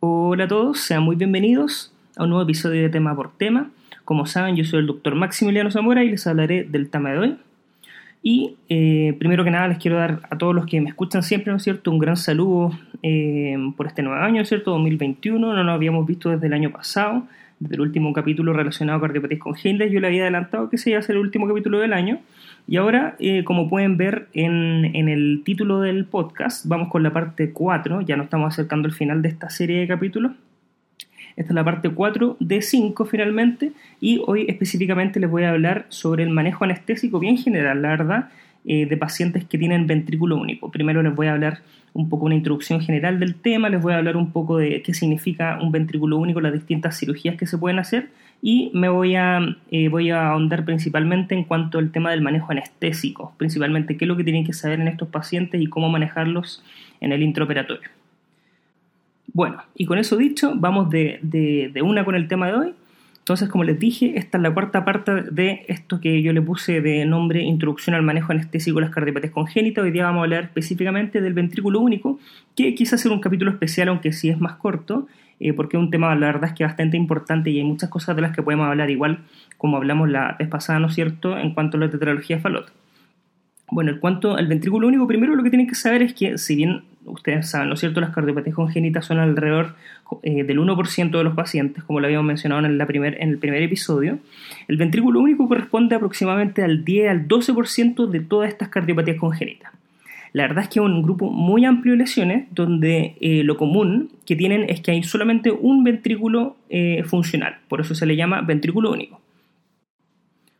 Hola a todos, sean muy bienvenidos a un nuevo episodio de Tema por Tema. Como saben, yo soy el doctor Maximiliano Zamora y les hablaré del tema de hoy. Y eh, primero que nada les quiero dar a todos los que me escuchan siempre, ¿no es cierto?, un gran saludo eh, por este nuevo año, ¿no es cierto?, 2021, no nos habíamos visto desde el año pasado, desde el último capítulo relacionado con cardiopatías congénitas, yo le había adelantado que se iba a ser el último capítulo del año, y ahora, eh, como pueden ver en, en, el título del podcast, vamos con la parte 4, ya nos estamos acercando al final de esta serie de capítulos, esta es la parte 4 de 5 finalmente. Y hoy específicamente les voy a hablar sobre el manejo anestésico bien general, la verdad, eh, de pacientes que tienen ventrículo único. Primero les voy a hablar un poco una introducción general del tema, les voy a hablar un poco de qué significa un ventrículo único, las distintas cirugías que se pueden hacer y me voy a, eh, voy a ahondar principalmente en cuanto al tema del manejo anestésico, principalmente qué es lo que tienen que saber en estos pacientes y cómo manejarlos en el intraoperatorio. Bueno, y con eso dicho, vamos de, de, una con el tema de hoy. Entonces, como les dije, esta es la cuarta parte de esto que yo le puse de nombre Introducción al manejo anestésico de las cardiopatías congénitas. Hoy día vamos a hablar específicamente del ventrículo único, que quise hacer un capítulo especial, aunque sí es más corto, eh, porque es un tema, la verdad, es que bastante importante y hay muchas cosas de las que podemos hablar, igual como hablamos la vez pasada, ¿no es cierto?, en cuanto a la tetralogía de Fallot. Bueno, en cuanto al ventrículo único, primero lo que tienen que saber es que, si bien ustedes saben, ¿no es cierto?, las cardiopatías congénitas son alrededor eh, del 1% de los pacientes, como lo habíamos mencionado en, la primer, en el primer episodio, el ventrículo único corresponde aproximadamente al 10 al 12% de todas estas cardiopatías congénitas. La verdad es que es un grupo muy amplio de lesiones donde eh, lo común que tienen es que hay solamente un ventrículo eh, funcional, por eso se le llama ventrículo único.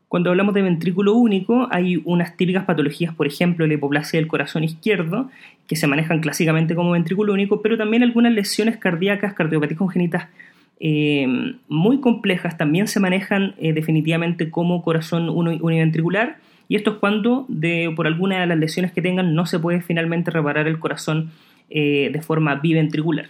Cuando hablamos de ventrículo único, hay unas típicas patologías, por ejemplo, la hipoplasia del corazón izquierdo, que se manejan clásicamente como ventrículo único, pero también algunas lesiones cardíacas, cardiopatías congénitas eh, muy complejas también se manejan eh, definitivamente como corazón univentricular. Y esto es cuando, por alguna de las lesiones que tengan, no se puede finalmente reparar el corazón eh, de forma biventricular.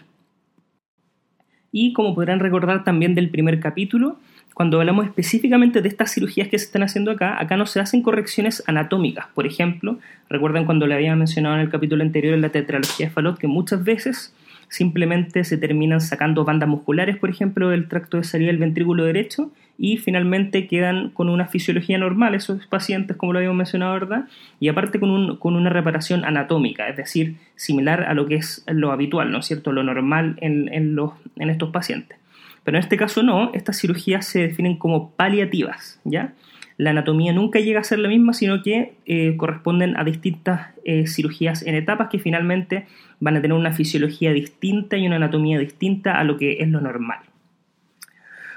Y como podrán recordar también del primer capítulo, cuando hablamos específicamente de estas cirugías que se están haciendo acá, acá no se hacen correcciones anatómicas. Por ejemplo, recuerden cuando le había mencionado en el capítulo anterior en la tetralogía de Fallot que muchas veces simplemente se terminan sacando bandas musculares, por ejemplo, del tracto de salida del ventrículo derecho y finalmente quedan con una fisiología normal esos pacientes, como lo habíamos mencionado, ¿verdad? Y aparte con, un, con una reparación anatómica, es decir, similar a lo que es lo habitual, ¿no es cierto?, lo normal en estos pacientes. Pero en este caso no, estas cirugías se definen como paliativas, ¿ya? La anatomía nunca llega a ser la misma, sino que eh, corresponden a distintas eh, cirugías en etapas que finalmente van a tener una fisiología distinta y una anatomía distinta a lo que es lo normal.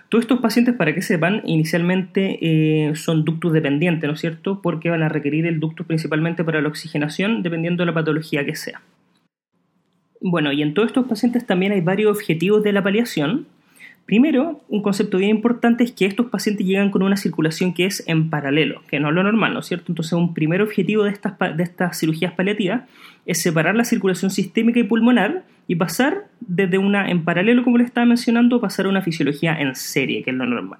Todos estos pacientes, para que sepan, inicialmente eh, son ductos dependientes, ¿no es cierto? Porque van a requerir el ducto principalmente para la oxigenación, dependiendo de la patología que sea. Bueno, y en todos estos pacientes también hay varios objetivos de la paliación, Primero, un concepto bien importante es que estos pacientes llegan con una circulación que es en paralelo, que no es lo normal, ¿no es cierto? Entonces, un primer objetivo de estas, cirugías paliativas es separar la circulación sistémica y pulmonar y pasar desde una en paralelo, como le estaba mencionando, pasar a una fisiología en serie, que es lo normal.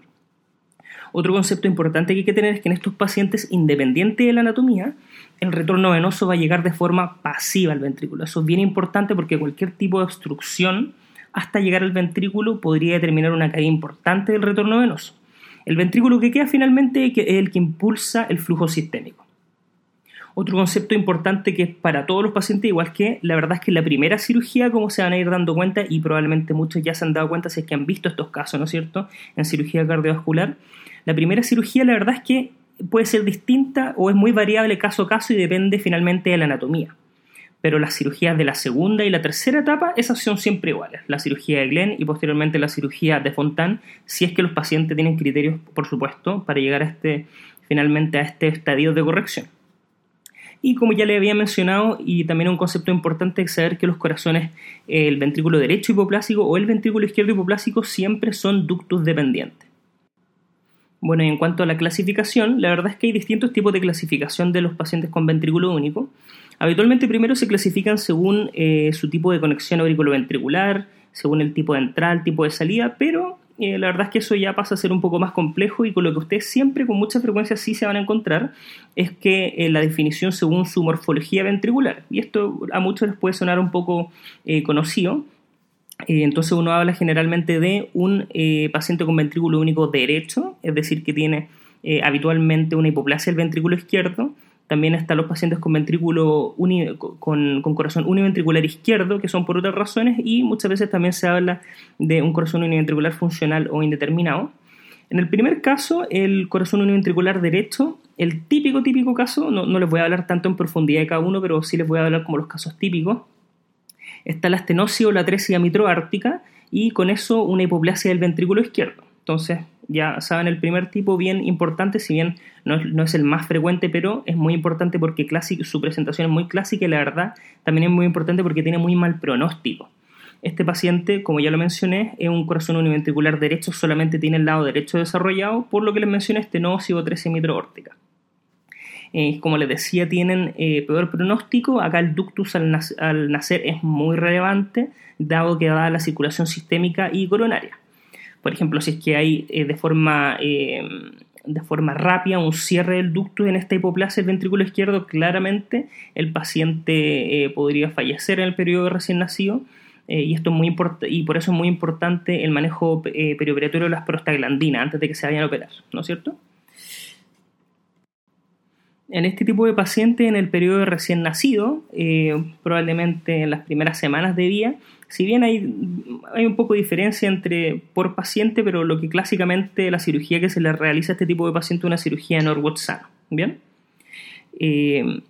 Otro concepto importante que hay que tener es que en estos pacientes, independiente de la anatomía, el retorno venoso va a llegar de forma pasiva al ventrículo. Eso es bien importante porque cualquier tipo de obstrucción hasta llegar al ventrículo podría determinar una caída importante del retorno venoso. El ventrículo que queda finalmente es el que impulsa el flujo sistémico. Otro concepto importante que es para todos los pacientes, igual que la verdad es que la primera cirugía, como se van a ir dando cuenta, y probablemente muchos ya se han dado cuenta si es que han visto estos casos, ¿no es cierto?, en cirugía cardiovascular, la primera cirugía la verdad es que puede ser distinta o es muy variable caso a caso y depende finalmente de la anatomía pero las cirugías de la segunda y la tercera etapa, esas son siempre iguales. La cirugía de Glenn y posteriormente la cirugía de Fontan, si es que los pacientes tienen criterios, por supuesto, para llegar a este, finalmente a este estadio de corrección. Y como ya le había mencionado, y también un concepto importante es saber que los corazones, el ventrículo derecho hipoplásico o el ventrículo izquierdo hipoplásico siempre son ductos dependientes. Bueno, y en cuanto a la clasificación, la verdad es que hay distintos tipos de clasificación de los pacientes con ventrículo único. Habitualmente primero se clasifican según eh, su tipo de conexión auriculoventricular, según el tipo de entrada, el tipo de salida, pero eh, la verdad es que eso ya pasa a ser un poco más complejo y con lo que ustedes siempre con mucha frecuencia sí se van a encontrar es que eh, la definición según su morfología ventricular. Y esto a muchos les puede sonar un poco conocido, entonces uno habla generalmente de un paciente con ventrículo único derecho, es decir, que tiene habitualmente una hipoplasia del ventrículo izquierdo. También están los pacientes con ventrículo con, con, corazón univentricular izquierdo, que son por otras razones, y muchas veces también se habla de un corazón univentricular funcional o indeterminado. En el primer caso, el corazón univentricular derecho, el típico, típico caso, no, no les voy a hablar tanto en profundidad de cada uno, pero sí les voy a hablar como los casos típicos, está la estenosis o la atresia mitroártica y con eso una hipoplasia del ventrículo izquierdo. Entonces, ya saben, el primer tipo bien importante, si bien no es, el más frecuente, pero es muy importante porque su presentación es muy clásica y la verdad también es muy importante porque tiene muy mal pronóstico. Este paciente, como ya lo mencioné, es un corazón univentricular derecho, solamente tiene el lado derecho desarrollado, por lo que les mencioné estenosis o atresia mitroórtica. Eh, como les decía, tienen eh, peor pronóstico. Acá el ductus al, nacer es muy relevante, dado que da la circulación sistémica y coronaria. Por ejemplo, si es que hay eh, de, forma, de forma rápida un cierre del ductus en esta hipoplasia del ventrículo izquierdo, claramente el paciente podría fallecer en el periodo recién nacido. y, esto es muy y por eso es muy importante el manejo perioperatorio de las prostaglandinas antes de que se vayan a operar, ¿no es cierto? en este tipo de pacientes en el periodo recién nacido, eh, probablemente en las primeras semanas de vida, si bien hay, hay un poco de diferencia entre por paciente, pero lo que clásicamente la cirugía que se le realiza a este tipo de paciente es una cirugía Norwood sano. ¿bien? Eh,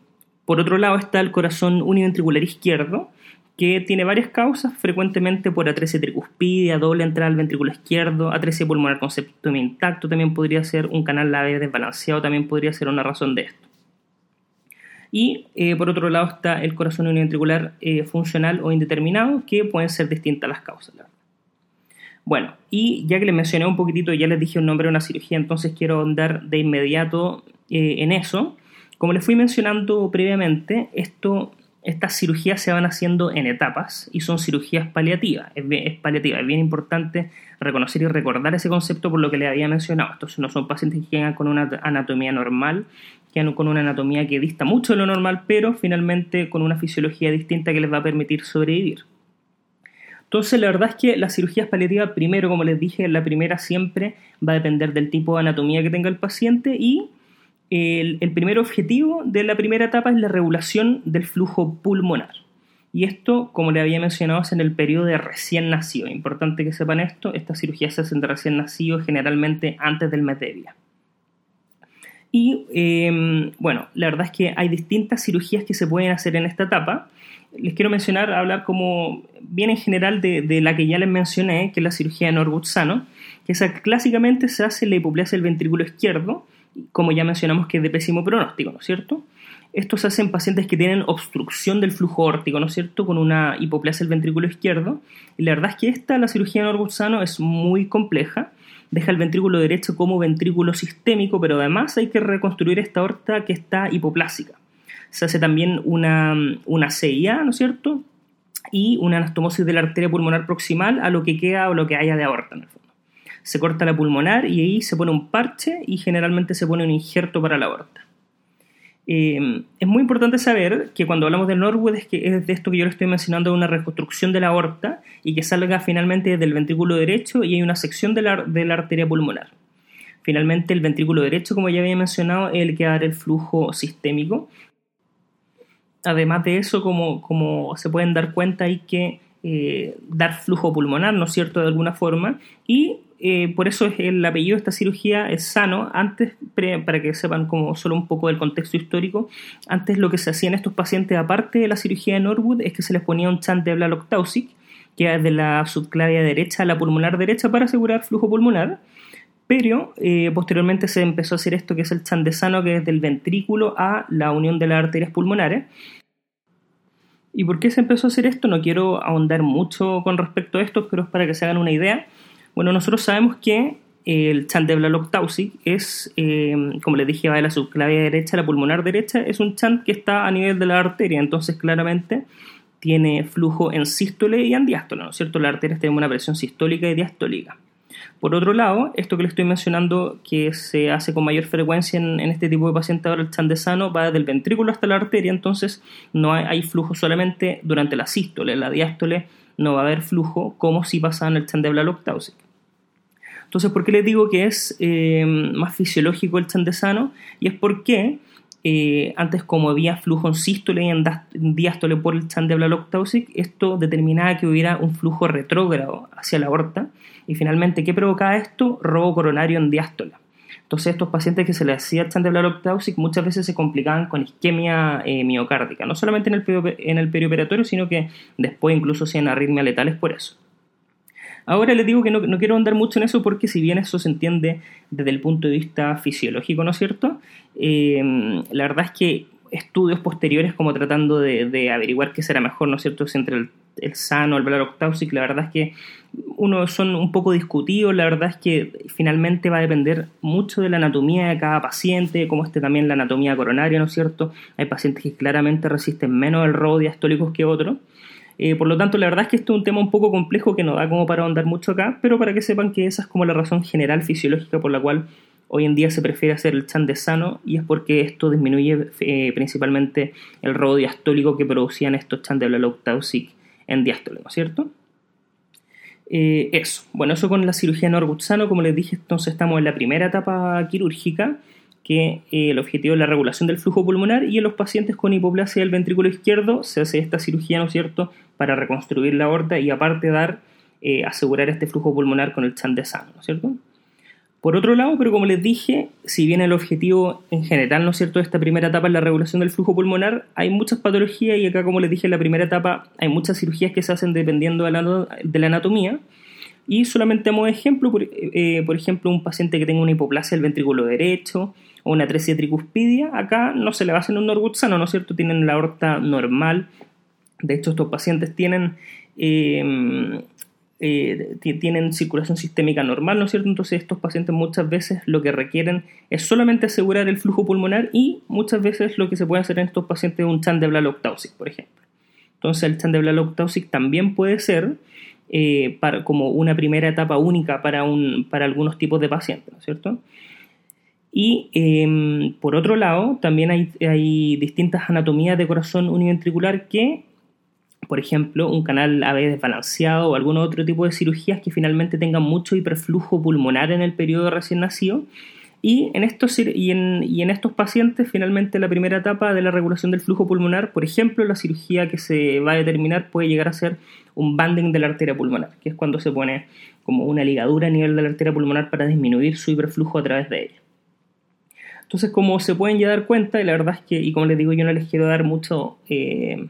por otro lado está el corazón univentricular izquierdo, que tiene varias causas, frecuentemente por atresia tricuspidia, doble entrada al ventrículo izquierdo, atresia pulmonar con septum intacto, también podría ser un canal lave desbalanceado, también podría ser una razón de esto. Y eh, por otro lado está el corazón univentricular eh, funcional o indeterminado, que pueden ser distintas las causas. Bueno, y ya que les mencioné un poquitito, ya les dije un nombre de una cirugía, entonces quiero andar de inmediato eh, en eso. Como les fui mencionando previamente, esto, estas cirugías se van haciendo en etapas y son cirugías paliativas. Es, es paliativa, es bien importante reconocer y recordar ese concepto por lo que les había mencionado. Estos no son pacientes que llegan con una anatomía normal, que con una anatomía que dista mucho de lo normal, pero finalmente con una fisiología distinta que les va a permitir sobrevivir. Entonces, la verdad es que las cirugías paliativas, primero, como les dije, la primera siempre va a depender del tipo de anatomía que tenga el paciente y el, primer objetivo de la primera etapa es la regulación del flujo pulmonar. Y esto, como le había mencionado, es en el periodo de recién nacido. Importante que sepan esto, estas cirugías se hacen de recién nacido generalmente antes del mes de vida. Y em, bueno, la verdad es que hay distintas cirugías que se pueden hacer en esta etapa. Les quiero mencionar, hablar como bien en general de, la que ya les mencioné, que es la cirugía de Norwood-Sano, que esa clásicamente se hace en la hipoplasia del ventrículo izquierdo, como ya mencionamos que es de pésimo pronóstico, ¿no es cierto? Esto se hace en pacientes que tienen obstrucción del flujo órtico, ¿no es cierto?, con una hipoplasia del ventrículo izquierdo. Y la verdad es que esta, la cirugía de Norwood-Sano, es muy compleja deja el ventrículo derecho como ventrículo sistémico, pero además hay que reconstruir esta aorta que está hipoplásica. Se hace también una, una CIA, ¿no es cierto? Y una anastomosis de la arteria pulmonar proximal a lo que queda o lo que haya de aorta, en el fondo. Se corta la pulmonar y ahí se pone un parche y generalmente se pone un injerto para la aorta. Eh, es muy importante saber que cuando hablamos de Norwood es, que es de esto que yo le estoy mencionando, una reconstrucción de la aorta y que salga finalmente del ventrículo derecho y hay una sección de la, de la arteria pulmonar. Finalmente el ventrículo derecho, como ya había mencionado, es el que va dar el flujo sistémico. Además de eso, como, como se pueden dar cuenta, hay que eh, dar flujo pulmonar, ¿no es cierto?, de alguna forma, y eh, por eso es el apellido de esta cirugía es sano. Antes, para que sepan como solo un poco del contexto histórico, antes lo que se hacía en estos pacientes, aparte de la cirugía de Norwood, es que se les ponía un chant de Blalok-Taussig, que es de la subclavia derecha a la pulmonar derecha para asegurar flujo pulmonar. Pero eh, posteriormente se empezó a hacer esto que es el chant de sano, que es del ventrículo a la unión de las arterias pulmonares. ¿Y por qué se empezó a hacer esto? No quiero ahondar mucho con respecto a esto, pero es para que se hagan una idea. Bueno, nosotros sabemos que el chant de Blalok-Taussig es, eh, como les dije, va de la subclavia derecha la pulmonar derecha, es un chant que está a nivel de la arteria, entonces claramente tiene flujo en sístole y en diástole, ¿no es cierto? La arteria tiene una presión sistólica y diastólica. Por otro lado, esto que le estoy mencionando, que se hace con mayor frecuencia en, este tipo de pacientes ahora, el chandesano, va desde el ventrículo hasta la arteria, entonces no hay, flujo solamente durante la sístole, la diástole no va a haber flujo como si pasaba en el chan de Blalock-Taussig. Entonces, ¿por qué les digo que es eh, más fisiológico el de sano? Y es porque eh, antes como había flujo en sístole y en diástole por el chan de Blalock-Taussig, esto determinaba que hubiera un flujo retrógrado hacia la aorta. Y finalmente, ¿qué provocaba esto? Robo coronario en diástole. Entonces estos pacientes que se les hacía el de Blalock-Taussig muchas veces se complicaban con isquemia eh, miocárdica, no solamente en el, en perioperatorio, sino que después incluso hacían arritmias letales por eso. Ahora les digo que no, quiero andar mucho en eso porque si bien eso se entiende desde el punto de vista fisiológico, ¿no es cierto? Eh, la verdad es que estudios posteriores como tratando de, averiguar qué será mejor, ¿no es cierto?, si entre el, el sano, el Blalock-Taussig, la verdad es que uno son un poco discutidos, la verdad es que finalmente va a depender mucho de la anatomía de cada paciente, como esté también la anatomía coronaria, ¿no es cierto? Hay pacientes que claramente resisten menos el robo diastólicos que otros. Eh, por lo tanto, la verdad es que esto es un tema un poco complejo que no da como para ahondar mucho acá, pero para que sepan que esa es como la razón general fisiológica por la cual hoy en día se prefiere hacer el chan de sano y es porque esto disminuye eh, principalmente el robo diastólico que producían estos chan de Blalock-Taussig en diástole, ¿no es cierto? Eh, eso. Bueno, eso con la cirugía Norwood sano, como les dije, entonces estamos en la primera etapa quirúrgica, que eh, el objetivo es la regulación del flujo pulmonar y en los pacientes con hipoplasia del ventrículo izquierdo se hace esta cirugía, ¿no es cierto?, para reconstruir la aorta y aparte dar, asegurar este flujo pulmonar con el chan de sano, ¿no es cierto? Por otro lado, pero como les dije, si bien el objetivo en general, ¿no es cierto?, de esta primera etapa es la regulación del flujo pulmonar, hay muchas patologías y acá, como les dije, en la primera etapa hay muchas cirugías que se hacen dependiendo de la, anatomía. Y solamente como ejemplo, eh, por, ejemplo, un paciente que tenga una hipoplasia del ventrículo derecho o una atresia tricuspidia, acá no se le va a hacer un Norwood sano, ¿no es cierto? Tienen la aorta normal. De hecho, estos pacientes tienen eh, eh, tienen circulación sistémica normal, ¿no es cierto? Entonces estos pacientes muchas veces lo que requieren es solamente asegurar el flujo pulmonar y muchas veces lo que se puede hacer en estos pacientes es un chan de Blalock-Taussig, por ejemplo. Entonces el chan de Blalock-Taussig también puede ser eh, para, como una primera etapa única para, un, para algunos tipos de pacientes, ¿no es cierto? Y em, por otro lado, también hay, hay distintas anatomías de corazón univentricular que por ejemplo, un canal AB desbalanceado o algún otro tipo de cirugías que finalmente tengan mucho hiperflujo pulmonar en el periodo recién nacido. Y en, estos, y, en, estos pacientes, finalmente, la primera etapa de la regulación del flujo pulmonar, por ejemplo, la cirugía que se va a determinar puede llegar a ser un banding de la arteria pulmonar, que es cuando se pone como una ligadura a nivel de la arteria pulmonar para disminuir su hiperflujo a través de ella. Entonces, como se pueden ya dar cuenta, y la verdad es que, y como les digo, yo no les quiero dar mucho eh,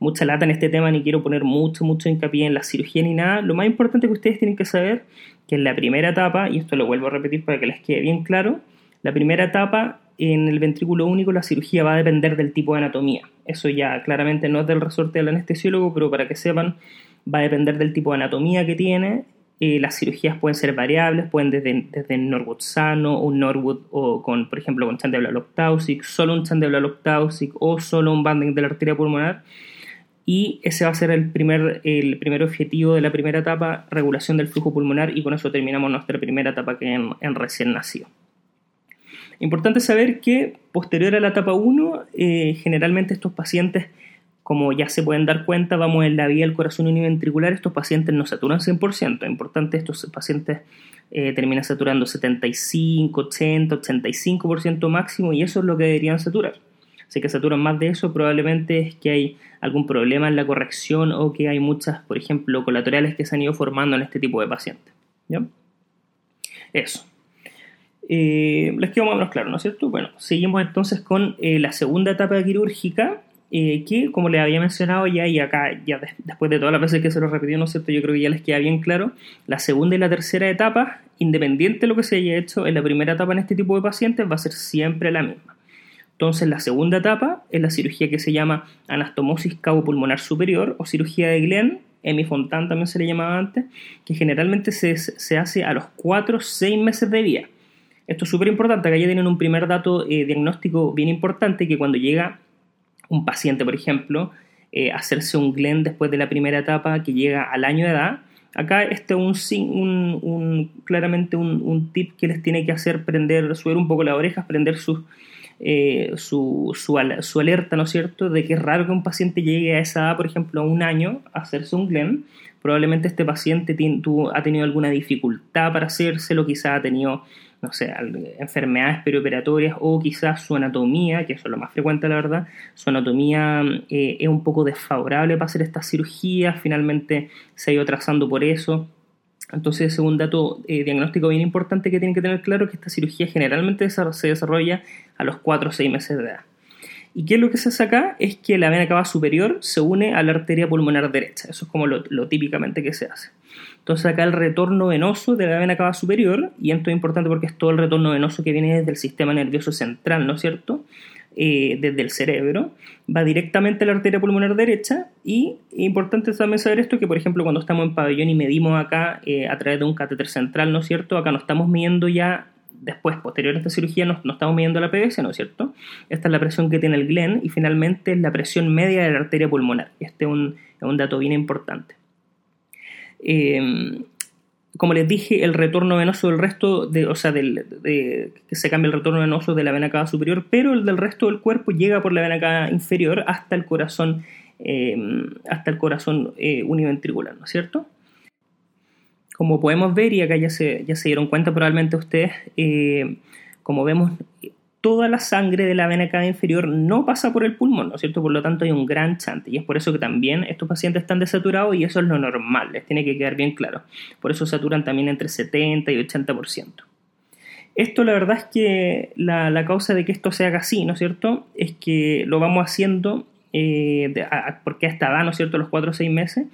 mucha lata en este tema, ni quiero poner mucho, mucho hincapié en la cirugía ni nada. Lo más importante que ustedes tienen que saber que en la primera etapa, y esto lo vuelvo a repetir para que les quede bien claro, la primera etapa en el ventrículo único la cirugía va a depender del tipo de anatomía. Eso ya claramente no es del resorte del anestesiólogo, pero para que sepan, va a depender del tipo de anatomía que tiene. Eh, las cirugías pueden ser variables, pueden desde, desde Norwood sano, un Norwood o con, por ejemplo, con Taussig, solo un Taussig o solo un banding de la arteria pulmonar y ese va a ser el primer, el primer objetivo de la primera etapa, regulación del flujo pulmonar y con eso terminamos nuestra primera etapa que en, recién nacido. Importante saber que posterior a la etapa 1, eh, generalmente estos pacientes, como ya se pueden dar cuenta, vamos en la vía del corazón univentricular, estos pacientes no saturan 100%. Importante, estos pacientes eh, terminan saturando 75, 80, 85% máximo y eso es lo que deberían saturar que saturan más de eso, probablemente es que hay algún problema en la corrección o que hay muchas, por ejemplo, colaterales que se han ido formando en este tipo de pacientes. ¿ya? Eso. Eh, les quedó más o menos claro, ¿no es cierto? Bueno, seguimos entonces con eh, la segunda etapa quirúrgica, eh, que como les había mencionado ya y acá, ya después de todas las veces que se lo repitió, ¿no es cierto? Yo creo que ya les queda bien claro, la segunda y la tercera etapa, independiente de lo que se haya hecho en la primera etapa en este tipo de pacientes, va a ser siempre la misma. Entonces, la segunda etapa es la cirugía que se llama anastomosis cabo-pulmonar superior o cirugía de Glenn, Emi Fontan también se le llamaba antes, que generalmente se, hace a los 4 o 6 meses de vida. Esto es súper importante, acá ya tienen un primer dato eh, diagnóstico bien importante, que cuando llega un paciente, por ejemplo, eh, hacerse un Glenn después de la primera etapa que llega al año de edad, acá este es un, un, claramente un, tip que les tiene que hacer prender, subir un poco las orejas, prender sus eh, su, su, alerta, ¿no es cierto?, de que es raro que un paciente llegue a esa edad, por ejemplo, a un año, a hacerse un GLEN. Probablemente este paciente ha tenido alguna dificultad para hacérselo, quizá ha tenido, no sé, enfermedades perioperatorias o quizás su anatomía, que eso es lo más frecuente, la verdad, su anatomía eh, es un poco desfavorable para hacer esta cirugía, finalmente se ha ido trazando por eso entonces, un dato eh, diagnóstico bien importante que tienen que tener claro es que esta cirugía generalmente se desarrolla a los 4 o 6 meses de edad. ¿Y qué es lo que se hace acá? Es que la vena cava superior se une a la arteria pulmonar derecha. Eso es como lo, típicamente que se hace. Entonces acá el retorno venoso de la vena cava superior, y esto es importante porque es todo el retorno venoso que viene desde el sistema nervioso central, ¿no es cierto? Eh, desde el cerebro, va directamente a la arteria pulmonar derecha y importante también saber esto que por ejemplo cuando estamos en pabellón y medimos acá eh, a través de un catéter central, ¿no es cierto? Acá no estamos midiendo ya después, posterior a esta cirugía, no, estamos midiendo la PVC, ¿no es cierto? Esta es la presión que tiene el GLEN y finalmente es la presión media de la arteria pulmonar. Este es un, es un dato bien importante. Eh, como les dije, el retorno venoso del resto, de, o sea, del, de, que se cambia el retorno venoso de la vena cava superior, pero el del resto del cuerpo llega por la vena cava inferior hasta el corazón, eh, hasta el corazón eh, univentricular, ¿no es cierto? Como podemos ver, y acá ya se, ya se dieron cuenta probablemente ustedes, eh, como vemos, toda la sangre de la vena cava inferior no pasa por el pulmón, ¿no es cierto? Por lo tanto hay un gran chante y es por eso que también estos pacientes están desaturados y eso es lo normal, les tiene que quedar bien claro. Por eso saturan también entre 70 y 80%. Esto la verdad es que la, causa de que esto se haga así, ¿no es cierto? Es que lo vamos haciendo eh, porque hasta da, ¿no es cierto?, los 4 o 6 meses.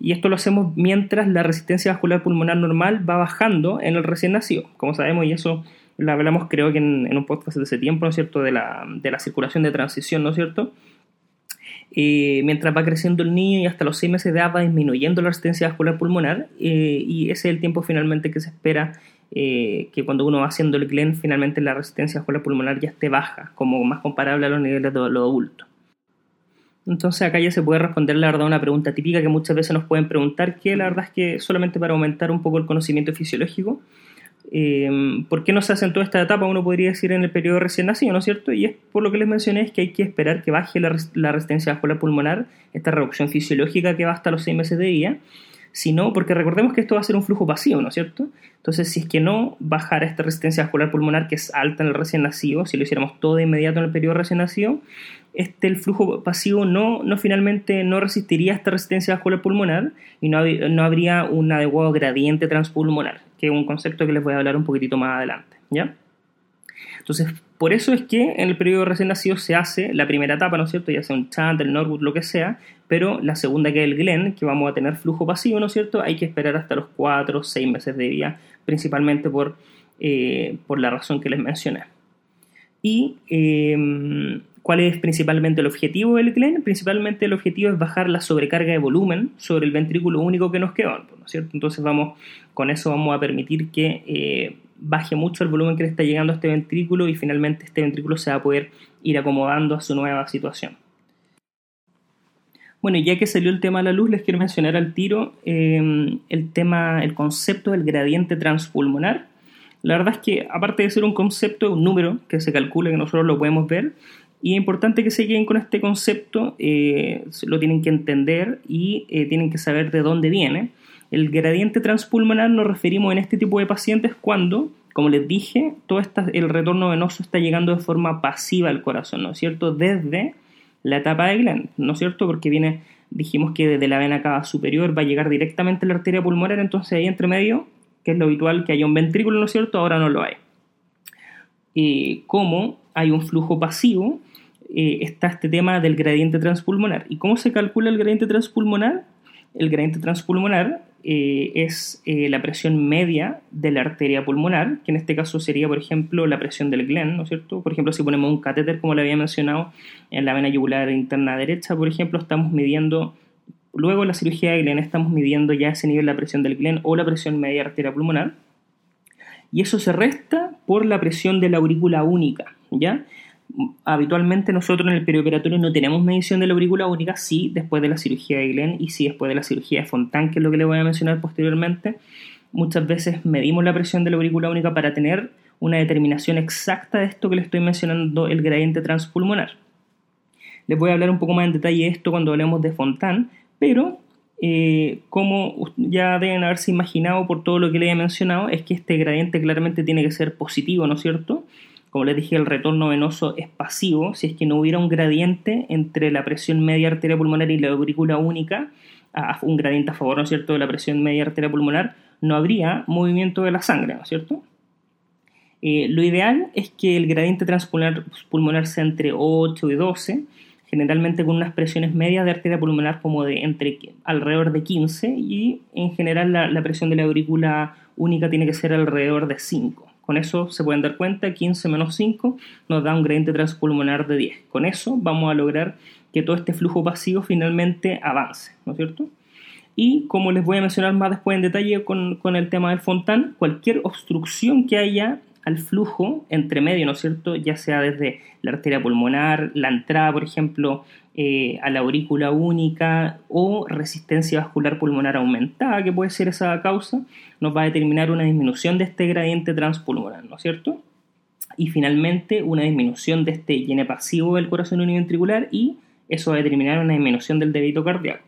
Y esto lo hacemos mientras la resistencia vascular pulmonar normal va bajando en el recién nacido. Como sabemos, y eso la hablamos creo que en, un podcast de ese tiempo, ¿no es cierto?, de la, de la circulación de transición, ¿no es cierto? Eh, mientras va creciendo el niño y hasta los seis meses de edad va disminuyendo la resistencia vascular pulmonar eh, y ese es el tiempo finalmente que se espera eh, que cuando uno va haciendo el GLEN finalmente la resistencia vascular pulmonar ya esté baja, como más comparable a los niveles de los adultos. Entonces acá ya se puede responder la verdad una pregunta típica que muchas veces nos pueden preguntar, que la verdad es que solamente para aumentar un poco el conocimiento fisiológico, eh, ¿Por qué no se hace en toda esta etapa? Uno podría decir en el periodo recién nacido, ¿no es cierto? Y es por lo que les mencioné, es que hay que esperar que baje la, la resistencia vascular pulmonar, esta reducción fisiológica que va hasta los 6 meses de día, sino porque recordemos que esto va a ser un flujo pasivo, ¿no es cierto? Entonces, si es que no bajara esta resistencia vascular pulmonar, que es alta en el recién nacido, si lo hiciéramos todo de inmediato en el periodo recién nacido, este, el flujo pasivo no, no finalmente no resistiría esta resistencia vascular pulmonar y no, no habría un adecuado gradiente transpulmonar, que es un concepto que les voy a hablar un poquitito más adelante, ¿ya? Entonces, por eso es que en el periodo recién nacido se hace la primera etapa, ¿no es cierto? Ya sea un chant, el Norwood, lo que sea, pero la segunda que es el Glen, que vamos a tener flujo pasivo, ¿no es cierto? Hay que esperar hasta los 4 o 6 meses de vida, principalmente por, eh, por la razón que les mencioné. Y em, ¿Cuál es principalmente el objetivo del Glen? Principalmente el objetivo es bajar la sobrecarga de volumen sobre el ventrículo único que nos queda, ¿no es cierto? Entonces vamos, con eso vamos a permitir que eh, baje mucho el volumen que le está llegando a este ventrículo y finalmente este ventrículo se va a poder ir acomodando a su nueva situación. Bueno, ya que salió el tema a la luz, les quiero mencionar al tiro em, el tema, el concepto del gradiente transpulmonar. La verdad es que, aparte de ser un concepto, un número que se calcula, que nosotros lo podemos ver, y es importante que se queden con este concepto, eh, lo tienen que entender y eh, tienen que saber de dónde viene. El gradiente transpulmonar nos referimos en este tipo de pacientes cuando, como les dije, todo el retorno venoso está llegando de forma pasiva al corazón, ¿no es cierto? Desde la etapa de Glenn, ¿no es cierto? Porque viene, dijimos que desde la vena cava superior va a llegar directamente a la arteria pulmonar, entonces ahí entre medio, que es lo habitual que haya un ventrículo, ¿no es cierto? Ahora no lo hay. Y como hay un flujo pasivo, eh, está este tema del gradiente transpulmonar. ¿Y cómo se calcula el gradiente transpulmonar? El gradiente transpulmonar eh, es eh, la presión media de la arteria pulmonar, que en este caso sería, por ejemplo, la presión del Glen, ¿no es cierto? Por ejemplo, si ponemos un catéter, como le había mencionado, en la vena yugular interna derecha, por ejemplo, estamos midiendo, luego en la cirugía de Glen, estamos midiendo ya ese nivel, la presión del Glen o la presión media de arteria pulmonar, y eso se resta por la presión de la aurícula única, ¿ya? Habitualmente nosotros en el perioperatorio no tenemos medición de la aurícula única, sí después de la cirugía de Glenn y sí después de la cirugía de Fontan, que es lo que le voy a mencionar posteriormente. Muchas veces medimos la presión de la aurícula única para tener una determinación exacta de esto que les estoy mencionando, el gradiente transpulmonar. Les voy a hablar un poco más en detalle de esto cuando hablemos de Fontán, pero eh, como ya deben haberse imaginado por todo lo que les he mencionado, es que este gradiente claramente tiene que ser positivo, ¿no es cierto? Como les dije, el retorno venoso es pasivo. Si es que no hubiera un gradiente entre la presión media arteria pulmonar y la aurícula única, un gradiente a favor, ¿no es cierto?, de la presión media arteria pulmonar, no habría movimiento de la sangre, ¿no es cierto? Eh, lo ideal es que el gradiente transpulmonar sea entre 8 y 12, generalmente con unas presiones medias de arteria pulmonar como de entre alrededor de 15 y en general la, la presión de la aurícula única tiene que ser alrededor de 5. Con eso se pueden dar cuenta, 15 menos 5 nos da un gradiente transpulmonar de 10. Con eso vamos a lograr que todo este flujo pasivo finalmente avance, ¿no es cierto? Y como les voy a mencionar más después en detalle con, con el tema del fontán, cualquier obstrucción que haya al flujo entre medio, ¿no es cierto? Ya sea desde la arteria pulmonar, la entrada, por ejemplo, eh, a la aurícula única o resistencia vascular pulmonar aumentada, que puede ser esa causa, nos va a determinar una disminución de este gradiente transpulmonar, ¿no es cierto? Y finalmente una disminución de este llene pasivo del corazón univentricular y eso va a determinar una disminución del débito cardíaco.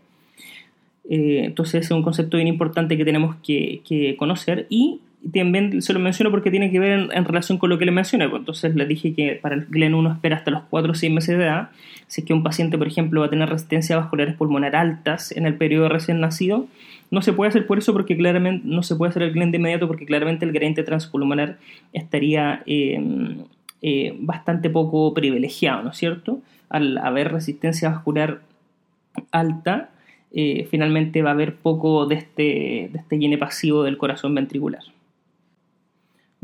Eh, entonces es un concepto bien importante que tenemos que, que conocer y también se lo menciono porque tiene que ver en, relación con lo que le mencioné. Pues. Entonces le dije que para el GLEN 1 espera hasta los 4 o 6 meses de edad. Si es que un paciente, por ejemplo, va a tener resistencia vasculares pulmonar altas en el periodo recién nacido, no se puede hacer por eso porque claramente no se puede hacer el GLEN de inmediato porque claramente el gradiente transpulmonar estaría eh, eh, bastante poco privilegiado, ¿no es cierto? Al haber resistencia vascular alta, eh, finalmente va a haber poco de este, de este llene pasivo del corazón ventricular.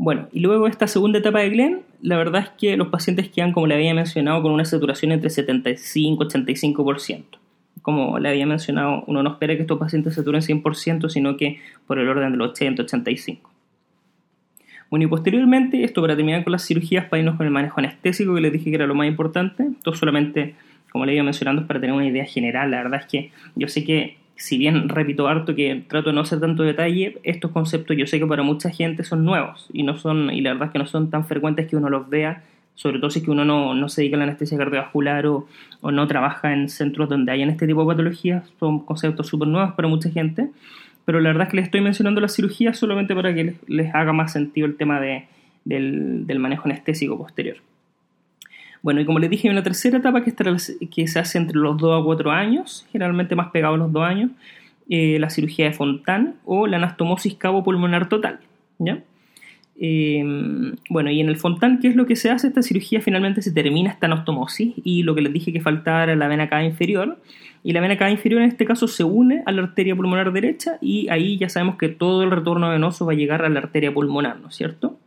Bueno, y luego esta segunda etapa de Glenn, la verdad es que los pacientes quedan, como le había mencionado, con una saturación entre 75 y 85%. Como le había mencionado, uno no espera que estos pacientes saturen 100%, sino que por el orden del 80-85%. Bueno, y posteriormente, esto para terminar con las cirugías, para irnos con el manejo anestésico, que les dije que era lo más importante. Esto solamente, como le iba mencionando, es para tener una idea general. La verdad es que yo sé que si bien repito harto que trato de no hacer tanto detalle, estos conceptos yo sé que para mucha gente son nuevos y no son, y la verdad es que no son tan frecuentes que uno los vea, sobre todo si que uno no, se dedica a la anestesia cardiovascular o, o, no trabaja en centros donde hayan este tipo de patologías, son conceptos súper nuevos para mucha gente, pero la verdad es que les estoy mencionando la cirugía solamente para que les, haga más sentido el tema de, del, del manejo anestésico posterior. Bueno, y como les dije, hay una tercera etapa que, que se hace entre los 2 a 4 años, generalmente más pegado a los 2 años, eh, la cirugía de Fontán o la anastomosis cabo-pulmonar total. ¿ya? Eh, bueno, y en el Fontán, ¿qué es lo que se hace? Esta cirugía finalmente se termina esta anastomosis y lo que les dije que faltaba era la vena cava inferior. Y la vena cava inferior en este caso se une a la arteria pulmonar derecha y ahí ya sabemos que todo el retorno venoso va a llegar a la arteria pulmonar, ¿no es cierto?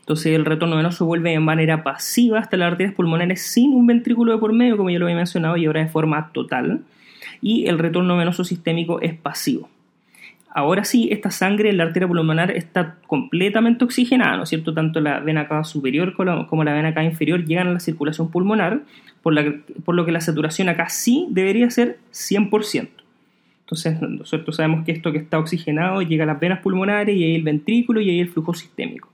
Entonces el retorno venoso vuelve de manera pasiva hasta las arterias pulmonares sin un ventrículo de por medio, como ya lo había mencionado, y ahora de forma total. Y el retorno venoso sistémico es pasivo. Ahora sí, esta sangre en la arteria pulmonar está completamente oxigenada, ¿no es cierto? Tanto la vena cava superior como la vena cava inferior llegan a la circulación pulmonar, por, por lo que la saturación acá sí debería ser 100%. Entonces, nosotros sabemos que esto que está oxigenado llega a las venas pulmonares y ahí el ventrículo y ahí el flujo sistémico.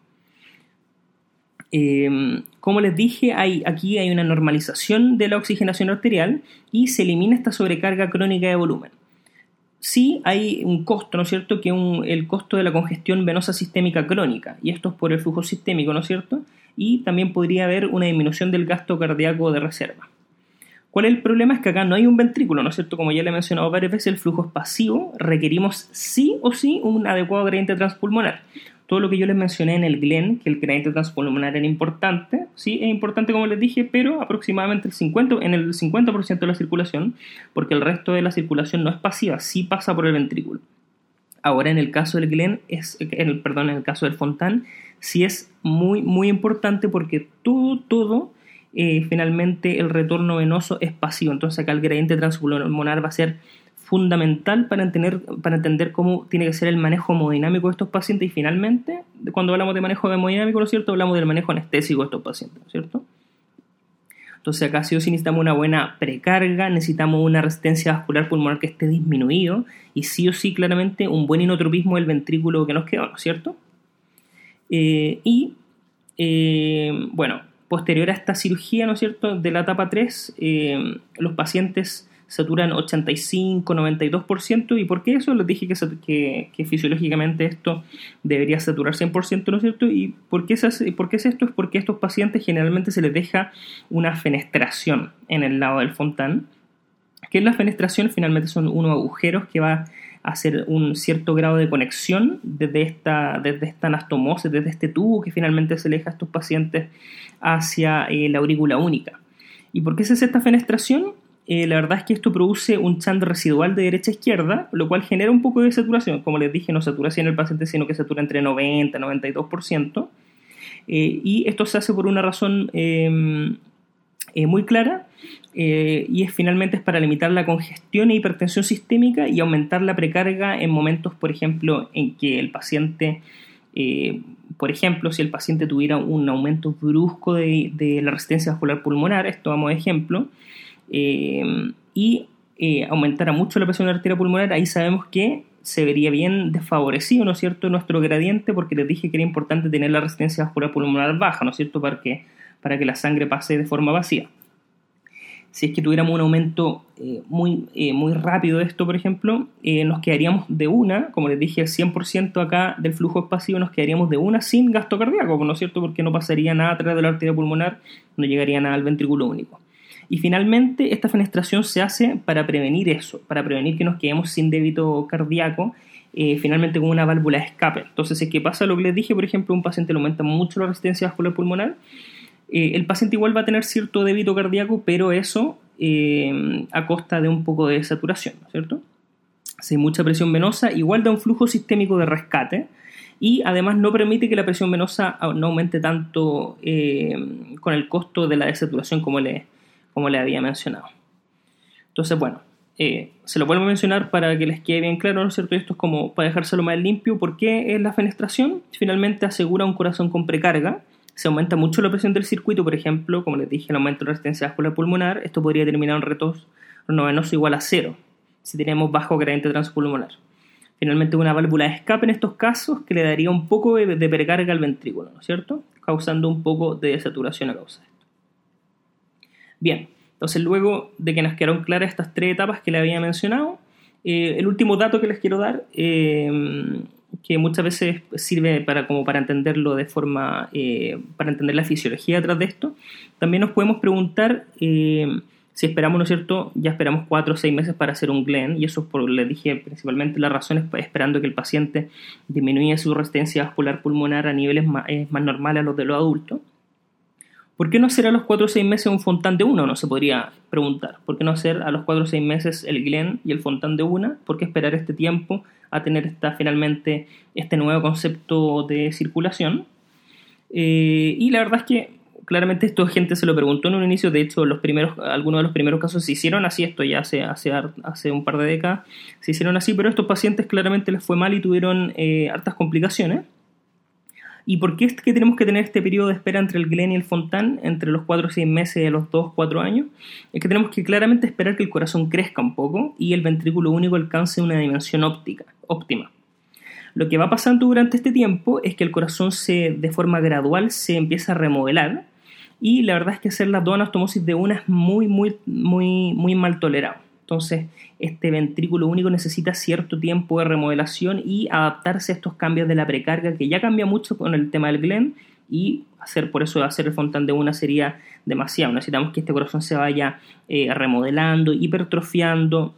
Em, como les dije, aquí hay una normalización de la oxigenación arterial y se elimina esta sobrecarga crónica de volumen. Sí hay un costo, ¿no es cierto?, que es el costo de la congestión venosa sistémica crónica, y esto es por el flujo sistémico, ¿no es cierto? Y también podría haber una disminución del gasto cardíaco de reserva. ¿Cuál es el problema? Es que acá no hay un ventrículo, ¿no es cierto? Como ya le he mencionado varias veces, el flujo es pasivo, requerimos sí o sí un adecuado gradiente transpulmonar todo lo que yo les mencioné en el GLEN, que el gradiente transpulmonar era importante, sí, es importante como les dije, pero aproximadamente el 50, en el 50% de la circulación, porque el resto de la circulación no es pasiva, sí pasa por el ventrículo. Ahora en el caso del GLEN, es, en el, perdón, en el caso del Fontán, sí es muy, muy importante porque todo, todo, eh, finalmente el retorno venoso es pasivo, entonces acá el gradiente transpulmonar va a ser fundamental para entender, para entender cómo tiene que ser el manejo hemodinámico de estos pacientes y finalmente, cuando hablamos de manejo hemodinámico, ¿no es cierto? Hablamos del manejo anestésico de estos pacientes, ¿no es cierto? Entonces acá sí o sí necesitamos una buena precarga, necesitamos una resistencia vascular pulmonar que esté disminuido y sí o sí claramente un buen inotropismo del ventrículo que nos quedó, ¿no es cierto? y, bueno, posterior a esta cirugía, ¿no es cierto?, de la etapa 3, los pacientes saturan 85-92%. ¿Y por qué eso? Les dije que, que, fisiológicamente esto debería saturar 100%, ¿no es cierto? ¿Y por qué, es, por qué es esto? Es porque a estos pacientes generalmente se les deja una fenestración en el lado del fontán. Que en la fenestración finalmente son unos agujeros que va a hacer un cierto grado de conexión desde esta, desde esta anastomosis, desde este tubo que finalmente se deja a estos pacientes hacia eh, la aurícula única. ¿Y por qué se hace esta fenestración? Eh, la verdad es que esto produce un chant residual de derecha a izquierda, lo cual genera un poco de saturación. Como les dije, no satura en el paciente, sino que satura entre 90 y 92%. Eh, y esto se hace por una razón em, eh, muy clara, y es finalmente es para limitar la congestión e hipertensión sistémica y aumentar la precarga en momentos, por ejemplo, en que el paciente por ejemplo, si el paciente tuviera un aumento brusco de, de, la resistencia vascular pulmonar, esto vamos a ejemplo, eh, y eh, aumentara mucho la presión arterial pulmonar, ahí sabemos que se vería bien desfavorecido, ¿no cierto?, nuestro gradiente, porque les dije que era importante tener la resistencia vascular pulmonar baja, ¿no es cierto?, para que, para que la sangre pase de forma vacía. Si es que tuviéramos un aumento eh, muy, muy rápido de esto, por ejemplo, nos quedaríamos de una, como les dije, el 100% acá del flujo pasivo, nos quedaríamos de una sin gasto cardíaco, ¿no es cierto? Porque no pasaría nada a de la arteria pulmonar, no llegaría nada al ventrículo único. Y finalmente, esta fenestración se hace para prevenir eso, para prevenir que nos quedemos sin débito cardíaco, eh, finalmente con una válvula de escape. Entonces, ¿qué pasa? Lo que les dije, por ejemplo, un paciente le aumenta mucho la resistencia vascular pulmonar, eh, el paciente igual va a tener cierto débito cardíaco, pero eso eh, a costa de un poco de saturación, ¿no es cierto? Si hay mucha presión venosa, igual da un flujo sistémico de rescate, y además no permite que la presión venosa no aumente tanto con el costo de la desaturación como le, como le había mencionado. Entonces, bueno, eh, se lo vuelvo a mencionar para que les quede bien claro, ¿no es cierto? Esto es como para dejárselo más limpio. ¿Por qué es la fenestración? Finalmente asegura un corazón con precarga. Se aumenta mucho la presión del circuito, por ejemplo, como les dije, el aumento de la resistencia vascular pulmonar. Esto podría terminar en retos venoso igual a cero si tenemos bajo gradiente transpulmonar. Finalmente, una válvula de escape en estos casos que le daría un poco de, de precarga al ventrículo, ¿no es cierto? Causando un poco de desaturación a causa. Bien, entonces luego de que nos quedaron claras estas tres etapas que le había mencionado, eh, el último dato que les quiero dar, eh, que muchas veces sirve para, como para entenderlo de forma, eh, para entender la fisiología detrás de esto, también nos podemos preguntar si esperamos, ¿no es cierto? Ya esperamos cuatro o seis meses para hacer un GLEN, y eso es por, les dije, principalmente la razón es esperando que el paciente disminuya su resistencia vascular pulmonar a niveles más, más normales a los de los adultos. ¿Por qué no hacer a los 4 o 6 meses un fontán de una? No se podría preguntar. ¿Por qué no hacer a los 4 o 6 meses el Glen y el fontán de una? ¿Por qué esperar este tiempo a tener esta, finalmente este nuevo concepto de circulación? Eh, y la verdad es que claramente esto gente se lo preguntó en un inicio. De hecho, los primeros, algunos de los primeros casos se hicieron así. Esto ya hace, hace, hace un par de décadas se hicieron así. Pero estos pacientes claramente les fue mal y tuvieron eh, hartas complicaciones. ¿Y por qué es que tenemos que tener este periodo de espera entre el Glen y el Fontán, entre los 4 o 6 meses y los 2 4 años? Es que tenemos que claramente esperar que el corazón crezca un poco y el ventrículo único alcance una dimensión óptica, óptima. Lo que va pasando durante este tiempo es que el corazón se, de forma gradual se empieza a remodelar y la verdad es que hacer las dos anastomosis de una es muy, muy, muy, muy mal tolerado. Entonces, este ventrículo único necesita cierto tiempo de remodelación y adaptarse a estos cambios de la precarga, que ya cambia mucho con el tema del Glen, y hacer por eso hacer el fontán de una sería demasiado. Necesitamos que este corazón se vaya eh, remodelando, hipertrofiando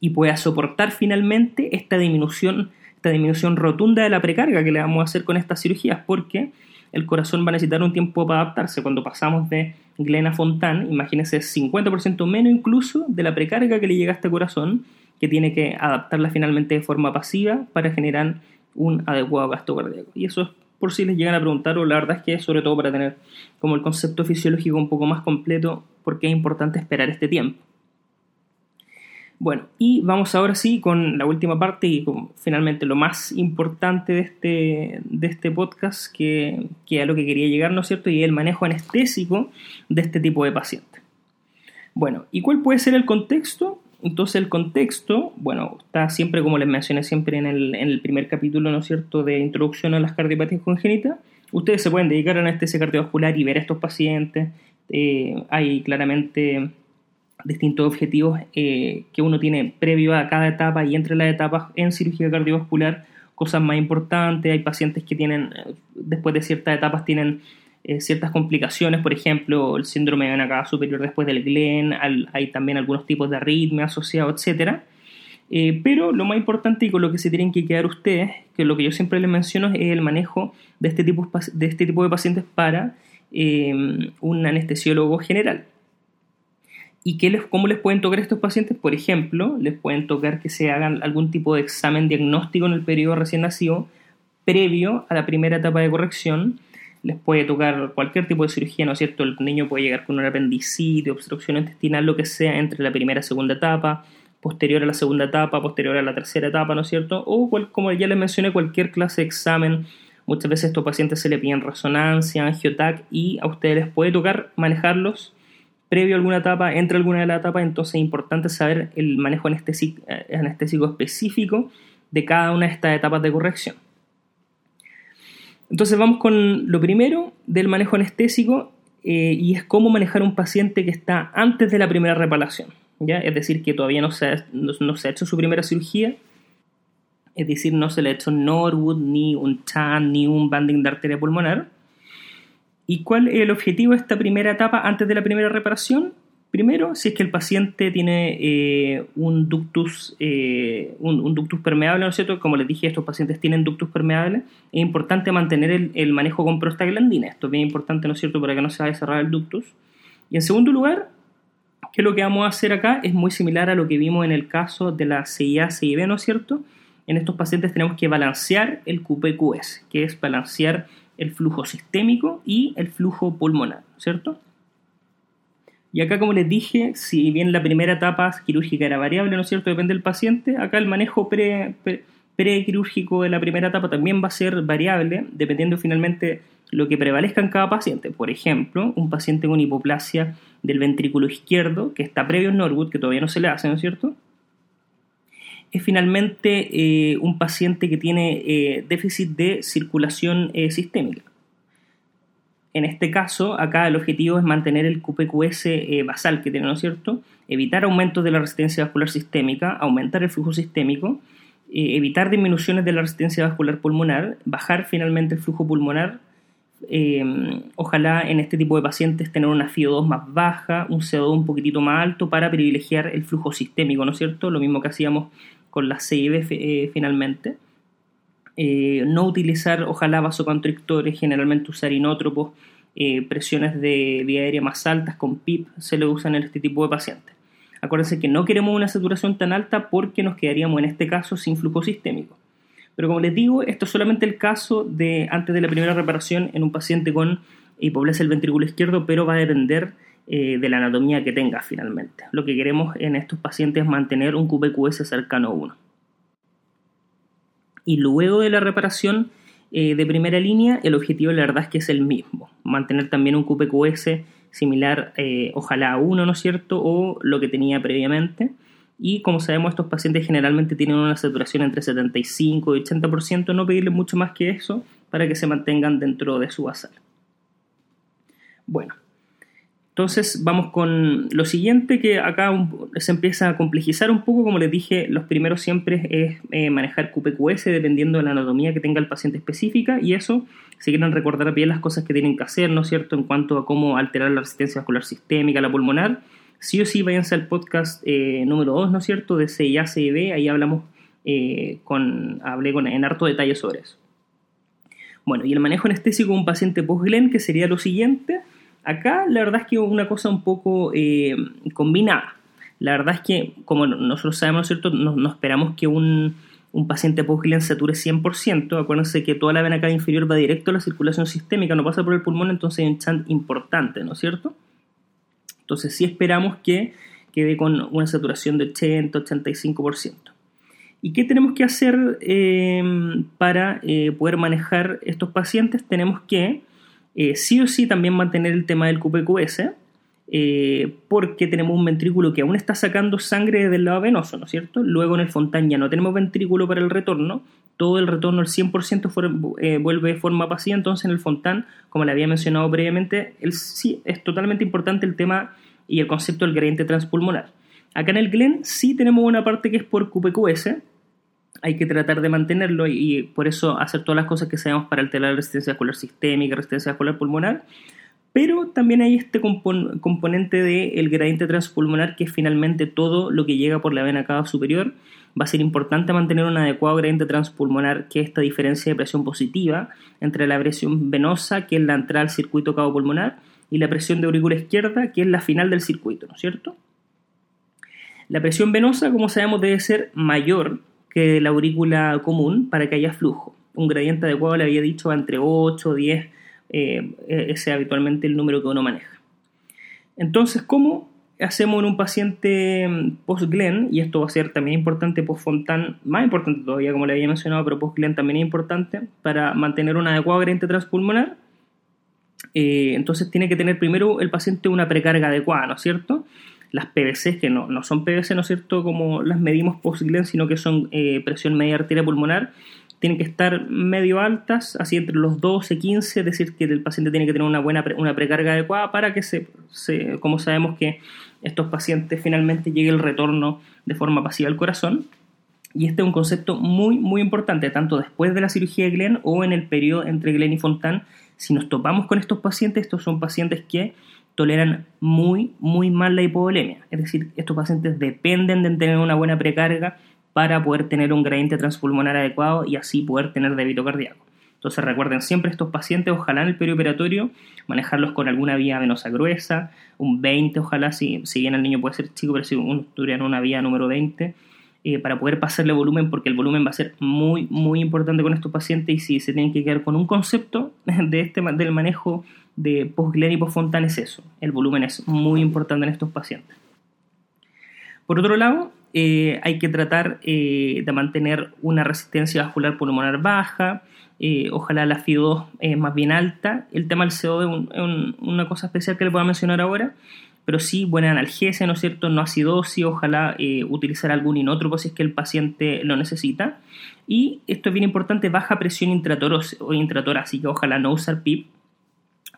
y pueda soportar finalmente esta disminución, esta disminución rotunda de la precarga que le vamos a hacer con estas cirugías, porque el corazón va a necesitar un tiempo para adaptarse. Cuando pasamos de Glena Fontán, imagínense 50% menos incluso de la precarga que le llega a este corazón, que tiene que adaptarla finalmente de forma pasiva para generar un adecuado gasto cardíaco. Y eso es por si les llegan a preguntar, o la verdad es que sobre todo para tener como el concepto fisiológico un poco más completo, porque es importante esperar este tiempo. Bueno, y vamos ahora sí con la última parte y con finalmente lo más importante de este, de este podcast, que, que a lo que quería llegar, ¿no es cierto? Y el manejo anestésico de este tipo de paciente. Bueno, ¿y cuál puede ser el contexto? Entonces el contexto, bueno, está siempre, como les mencioné siempre en el, en el primer capítulo, ¿no es cierto?, de introducción a las cardiopatías congénitas. Ustedes se pueden dedicar a anestesia cardiovascular y ver a estos pacientes. Eh, hay claramente distintos objetivos eh, que uno tiene previo a cada etapa y entre las etapas en cirugía cardiovascular, cosas más importantes. Hay pacientes que tienen, eh, después de ciertas etapas, tienen eh, ciertas complicaciones, por ejemplo, el síndrome de vena cava superior después del Glenn, hay también algunos tipos de arritmia asociados, etc. Pero lo más importante y con lo que se tienen que quedar ustedes, que lo que yo siempre les menciono es el manejo de este tipo de, este tipo de pacientes para un anestesiólogo general. ¿Y qué les, cómo les pueden tocar a estos pacientes? Por ejemplo, les pueden tocar que se hagan algún tipo de examen diagnóstico en el periodo recién nacido previo a la primera etapa de corrección les puede tocar cualquier tipo de cirugía, ¿no es cierto? El niño puede llegar con un apendicitis, obstrucción intestinal, lo que sea, entre la primera y segunda etapa, posterior a la segunda etapa, posterior a la tercera etapa, ¿no es cierto? O, como ya les mencioné, cualquier clase de examen. Muchas veces a estos pacientes se le piden resonancia, angiotac, y a ustedes les puede tocar manejarlos previo a alguna etapa, entre alguna de las etapas, entonces es importante saber el manejo anestésico, eh, anestésico específico de cada una de estas etapas de corrección. Entonces vamos con lo primero del manejo anestésico eh, y es cómo manejar un paciente que está antes de la primera reparación. ¿ya? Es decir, que todavía no se, ha, no, se ha hecho su primera cirugía, es decir, no se le ha hecho Norwood, ni un TAN, ni un banding de arteria pulmonar. ¿Y cuál es el objetivo de esta primera etapa antes de la primera reparación? Primero, si es que el paciente tiene eh, un, ductus, eh, un, ductus permeable, ¿no es cierto? Como les dije, estos pacientes tienen ductus permeables, es importante mantener el, manejo con prostaglandina. Esto es bien importante, ¿no es cierto?, para que no se vaya a cerrar el ductus. Y en segundo lugar, que lo que vamos a hacer acá es muy similar a lo que vimos en el caso de la CIA, CIB, ¿no es cierto? En estos pacientes tenemos que balancear el QPQS, que es balancear el flujo sistémico y el flujo pulmonar, ¿cierto? Y acá, como les dije, si bien la primera etapa quirúrgica era variable, ¿no es cierto? Depende del paciente, acá el manejo pre, prequirúrgico de la primera etapa también va a ser variable, dependiendo finalmente lo que prevalezca en cada paciente. Por ejemplo, un paciente con hipoplasia del ventrículo izquierdo, que está previo en Norwood, que todavía no se le hace, ¿no es cierto? Es finalmente eh, un paciente que tiene eh, déficit de circulación eh, sistémica. En este caso, acá el objetivo es mantener el QPQS basal que tiene, ¿no es cierto? Evitar aumentos de la resistencia vascular sistémica, aumentar el flujo sistémico, evitar disminuciones de la resistencia vascular pulmonar, bajar finalmente el flujo pulmonar. Eh, ojalá en este tipo de pacientes tener una FIO2 más baja, un CO2 un poquitito más alto para privilegiar el flujo sistémico, ¿no es cierto? Lo mismo que hacíamos con la CIB finalmente. Eh, no utilizar, ojalá, vasoconstrictores, generalmente usar inótropos, eh, presiones de vía aérea más altas con PIP se le usan en este tipo de pacientes. Acuérdense que no queremos una saturación tan alta porque nos quedaríamos en este caso sin flujo sistémico. Pero como les digo, esto es solamente el caso de antes de la primera reparación en un paciente con hipoplasia del ventrículo izquierdo, pero va a depender eh, de la anatomía que tenga finalmente. Lo que queremos en estos pacientes es mantener un QPQS cercano a 1 y luego de la reparación eh, de primera línea, el objetivo la verdad es que es el mismo, mantener también un QPQS similar, eh, ojalá a uno, ¿no es cierto?, o lo que tenía previamente. Y como sabemos, estos pacientes generalmente tienen una saturación entre 75 y 80%, no pedirles mucho más que eso para que se mantengan dentro de su basal. Bueno, entonces vamos con lo siguiente que acá se empieza a complejizar un poco, como les dije, los primeros siempre es eh, manejar QPQS dependiendo de la anatomía que tenga el paciente específica y eso, si quieren recordar bien las cosas que tienen que hacer, ¿no es cierto?, en cuanto a cómo alterar la resistencia vascular sistémica, la pulmonar, sí o sí váyanse al podcast eh, número 2, ¿no es cierto?, de CIA, CIB, ahí hablamos eh, con, hablé con, en harto detalle sobre eso. Bueno, y el manejo anestésico de un paciente post-GLEN, que sería lo siguiente, Acá la verdad es que una cosa un poco eh, combinada. La verdad es que, como nosotros sabemos, ¿cierto? No, esperamos que un, paciente post sature 100%. Acuérdense que toda la vena cava inferior va directo a la circulación sistémica, no pasa por el pulmón, entonces hay un chant importante, ¿no es cierto? Entonces sí esperamos que quede con una saturación de 80-85%. ¿Y qué tenemos que hacer eh, para eh, poder manejar estos pacientes? Tenemos que eh, sí o sí también mantener el tema del QPQS, eh, porque tenemos un ventrículo que aún está sacando sangre del lado venoso, ¿no es cierto? Luego en el Fontán ya no tenemos ventrículo para el retorno, todo el retorno, el 100% eh, vuelve de forma pasiva, entonces en el Fontán, como le había mencionado previamente, el, sí es totalmente importante el tema y el concepto del gradiente transpulmonar. Acá en el GLEN sí tenemos una parte que es por QPQS, hay que tratar de mantenerlo y, por eso hacer todas las cosas que sabemos para alterar la resistencia vascular sistémica, resistencia vascular pulmonar, pero también hay este componente del gradiente transpulmonar que es finalmente todo lo que llega por la vena cava superior. Va a ser importante mantener un adecuado gradiente transpulmonar, que es esta diferencia de presión positiva entre la presión venosa, que es la entrada al circuito cavo pulmonar, y la presión de aurícula izquierda, que es la final del circuito, ¿no es cierto? La presión venosa, como sabemos, debe ser mayor que la aurícula común para que haya flujo. Un gradiente adecuado, le había dicho, entre 8 o 10 eh, ese es habitualmente el número que uno maneja. Entonces, ¿cómo hacemos en un paciente mm, post-Glen? Y esto va a ser también importante post-Fontan, más importante todavía, como le había mencionado, pero post-Glen también es importante para mantener un adecuado gradiente transpulmonar. Eh, entonces, tiene que tener primero el paciente una precarga adecuada, ¿no es cierto? Las PVC, que no, no son PVC, ¿no es cierto?, como las medimos post-Glen, sino que son eh, presión media arteria pulmonar tienen que estar medio altas, así entre los 12 y 15, es decir, que el paciente tiene que tener una buena una precarga adecuada para que se, como sabemos que estos pacientes finalmente llegue el retorno de forma pasiva al corazón. Y este es un concepto muy, muy importante, tanto después de la cirugía de Glenn o en el periodo entre Glenn y Fontan. Si nos topamos con estos pacientes, estos son pacientes que toleran muy, muy mal la hipovolemia. Es decir, estos pacientes dependen de tener una buena precarga para poder tener un gradiente transpulmonar adecuado y así poder tener débito cardíaco. Entonces recuerden siempre estos pacientes, ojalá en el perioperatorio, manejarlos con alguna vía venosa gruesa, un 20, ojalá, si, si bien el niño puede ser chico, pero si uno en una vía número 20, eh, para poder pasarle volumen, porque el volumen va a ser muy, muy importante con estos pacientes y si se tienen que quedar con un concepto de este, del manejo de post-Glen y es eso, el volumen es muy importante en estos pacientes. Por otro lado, eh, hay que tratar eh, de mantener una resistencia vascular pulmonar baja, ojalá la FIO2 más bien alta. El tema del CO2 es una cosa especial que le puedo mencionar ahora, pero sí buena analgesia, ¿no es cierto? No acidosis, ojalá utilizar algún inótropo si es que el paciente lo necesita. Y esto es bien importante, baja presión intratorácica, ojalá no usar PIP,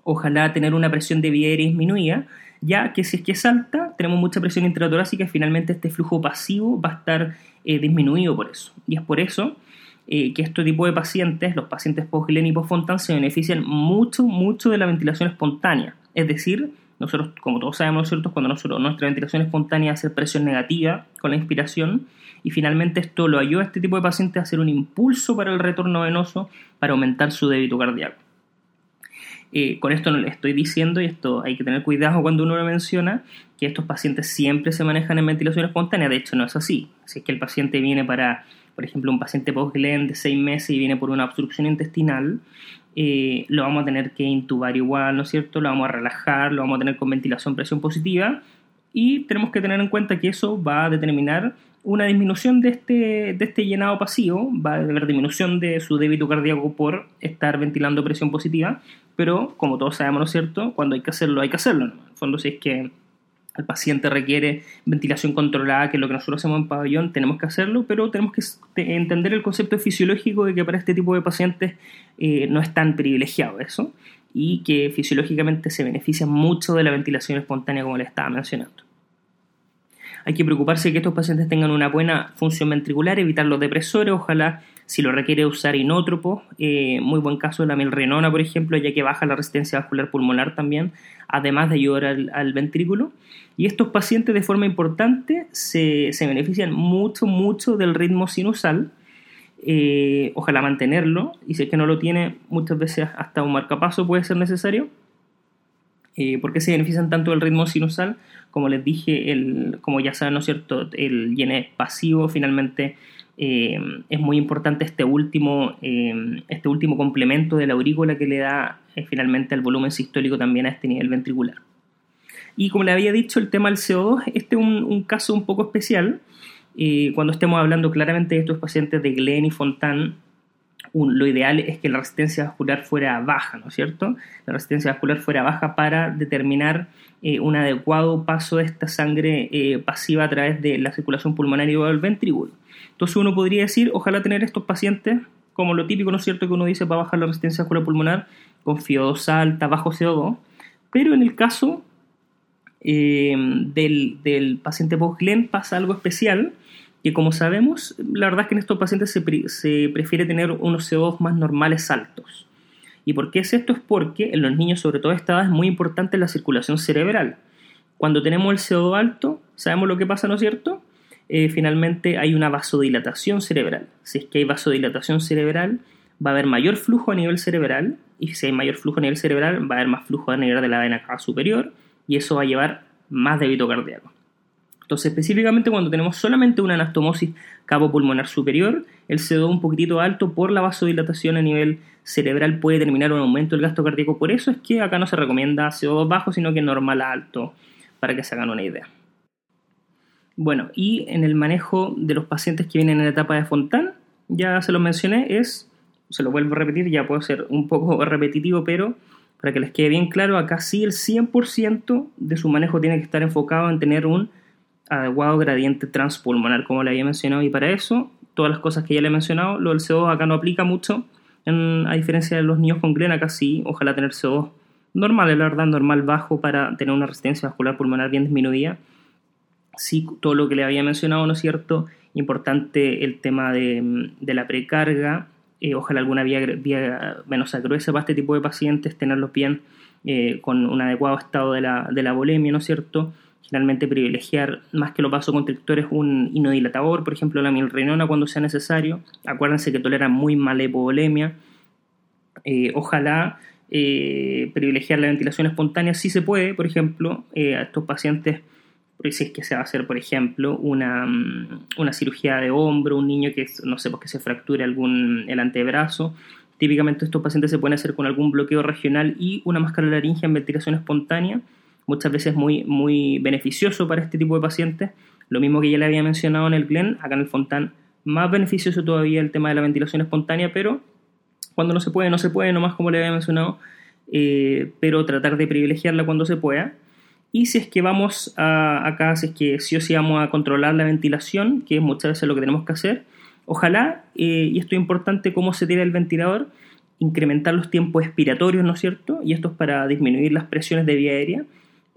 ojalá tener una presión de vía aérea disminuida ya que si es que es alta, tenemos mucha presión intratorácica y finalmente este flujo pasivo va a estar eh, disminuido por eso. Y es por eso eh, que este tipo de pacientes, los pacientes post-Glen y post-Fontan, se benefician mucho, mucho de la ventilación espontánea. Es decir, nosotros, como todos sabemos, ¿cierto? cuando nosotros, nuestra ventilación espontánea hace presión negativa con la inspiración, y finalmente esto lo ayuda a este tipo de pacientes a hacer un impulso para el retorno venoso para aumentar su débito cardíaco. Eh, con esto no le estoy diciendo, y esto hay que tener cuidado cuando uno lo menciona, que estos pacientes siempre se manejan en ventilación espontánea. De hecho, no es así. Si es que el paciente viene para, por ejemplo, un paciente post-GLEN de 6 meses y viene por una obstrucción intestinal, eh, lo vamos a tener que intubar igual, ¿no es cierto? Lo vamos a relajar, lo vamos a tener con ventilación presión positiva y tenemos que tener en cuenta que eso va a determinar una disminución de este, de este llenado pasivo, va a haber disminución de su débito cardíaco por estar ventilando presión positiva, pero como todos sabemos, ¿no es cierto? Cuando hay que hacerlo, hay que hacerlo. En el fondo, si es que el paciente requiere ventilación controlada, que es lo que nosotros hacemos en pabellón, tenemos que hacerlo, pero tenemos que entender el concepto fisiológico de que para este tipo de pacientes eh, no es tan privilegiado eso y que fisiológicamente se beneficia mucho de la ventilación espontánea como le estaba mencionando. Hay que preocuparse de que estos pacientes tengan una buena función ventricular, evitar los depresores, ojalá si lo requiere usar inótropos, eh, muy buen caso de la milrenona, por ejemplo, ya que baja la resistencia vascular pulmonar también, además de ayudar al, ventrículo. Y estos pacientes de forma importante se, benefician mucho, mucho del ritmo sinusal, eh, ojalá mantenerlo, y si es que no lo tiene, muchas veces hasta un marcapaso puede ser necesario. Eh, ¿Por qué se benefician tanto del ritmo sinusal? Como les dije, el, como ya saben, ¿no es cierto? El llene pasivo finalmente eh, es muy importante este último, eh, este último complemento de la aurícula que le da finalmente al volumen sistólico también a este nivel ventricular. Y como le había dicho, el tema del CO2, este es un, caso un poco especial. cuando estemos hablando claramente de estos pacientes de Glenn y Fontan lo ideal es que la resistencia vascular fuera baja, ¿no es cierto? La resistencia vascular fuera baja para determinar eh, un adecuado paso de esta sangre eh, pasiva a través de la circulación pulmonar y del ventrículo. Entonces uno podría decir, ojalá tener estos pacientes, como lo típico, ¿no es cierto?, que uno dice para bajar la resistencia pulmonar con FIO2 alta, bajo CO2, pero en el caso eh, del, del, paciente post-GLEN pasa algo especial, que como sabemos, la verdad es que en estos pacientes se, se prefiere tener unos CO2 más normales altos. ¿Y por qué es esto? Es porque en los niños, sobre todo a esta edad, es muy importante la circulación cerebral. Cuando tenemos el CO2 alto, sabemos lo que pasa, ¿no es cierto? Eh, finalmente hay una vasodilatación cerebral. Si es que hay vasodilatación cerebral, va a haber mayor flujo a nivel cerebral, y si hay mayor flujo a nivel cerebral, va a haber más flujo a nivel de la vena cava superior, y eso va a llevar más débito cardíaco. Entonces, específicamente cuando tenemos solamente una anastomosis cavo-pulmonar superior, el CO2 un poquitito alto por la vasodilatación a nivel cerebral puede terminar un aumento del gasto cardíaco. Por eso es que acá no se recomienda CO2 bajo, sino que normal alto, para que se hagan una idea. Bueno, y en el manejo de los pacientes que vienen en la etapa de Fontán, ya se lo mencioné, es, se lo vuelvo a repetir, ya puedo ser un poco repetitivo, pero para que les quede bien claro, acá sí el 100% de su manejo tiene que estar enfocado en tener un adecuado gradiente transpulmonar, como le había mencionado, y para eso, todas las cosas que ya le he mencionado, lo del CO2 acá no aplica mucho, a diferencia de los niños con GLEN, acá sí, ojalá tener CO2 normal, la verdad, normal bajo para tener una resistencia vascular pulmonar bien disminuida. Sí, todo lo que le había mencionado, ¿no es cierto? Importante el tema de, la precarga, eh, ojalá alguna vía, vía venosa gruesa para este tipo de pacientes, tenerlos bien eh, con un adecuado estado de la, de la ¿no es cierto? Generalmente privilegiar más que los vasoconstrictores un inodilatador, por ejemplo la milrinona cuando sea necesario. Acuérdense que toleran muy mal hipovolemia. Eh, ojalá privilegiar la ventilación espontánea si se puede, por ejemplo, a estos pacientes, si es que se va a hacer, por ejemplo, una, mm, una cirugía de hombro, un niño que, no sé, pues que se fracture algún, el antebrazo. Típicamente estos pacientes se pueden hacer con algún bloqueo regional y una máscara laringe en ventilación espontánea muchas veces muy, muy beneficioso para este tipo de pacientes. Lo mismo que ya le había mencionado en el Glen, acá en el Fontán, más beneficioso todavía el tema de la ventilación espontánea, pero cuando no se puede, no se puede, nomás como le había mencionado, eh, pero tratar de privilegiarla cuando se pueda. Y si es que vamos a, acá, si es que sí o sí vamos a controlar la ventilación, que es muchas veces lo que tenemos que hacer, ojalá, eh, y esto es importante, cómo se tira el ventilador, incrementar los tiempos expiratorios, ¿no es cierto? Y esto es para disminuir las presiones de vía aérea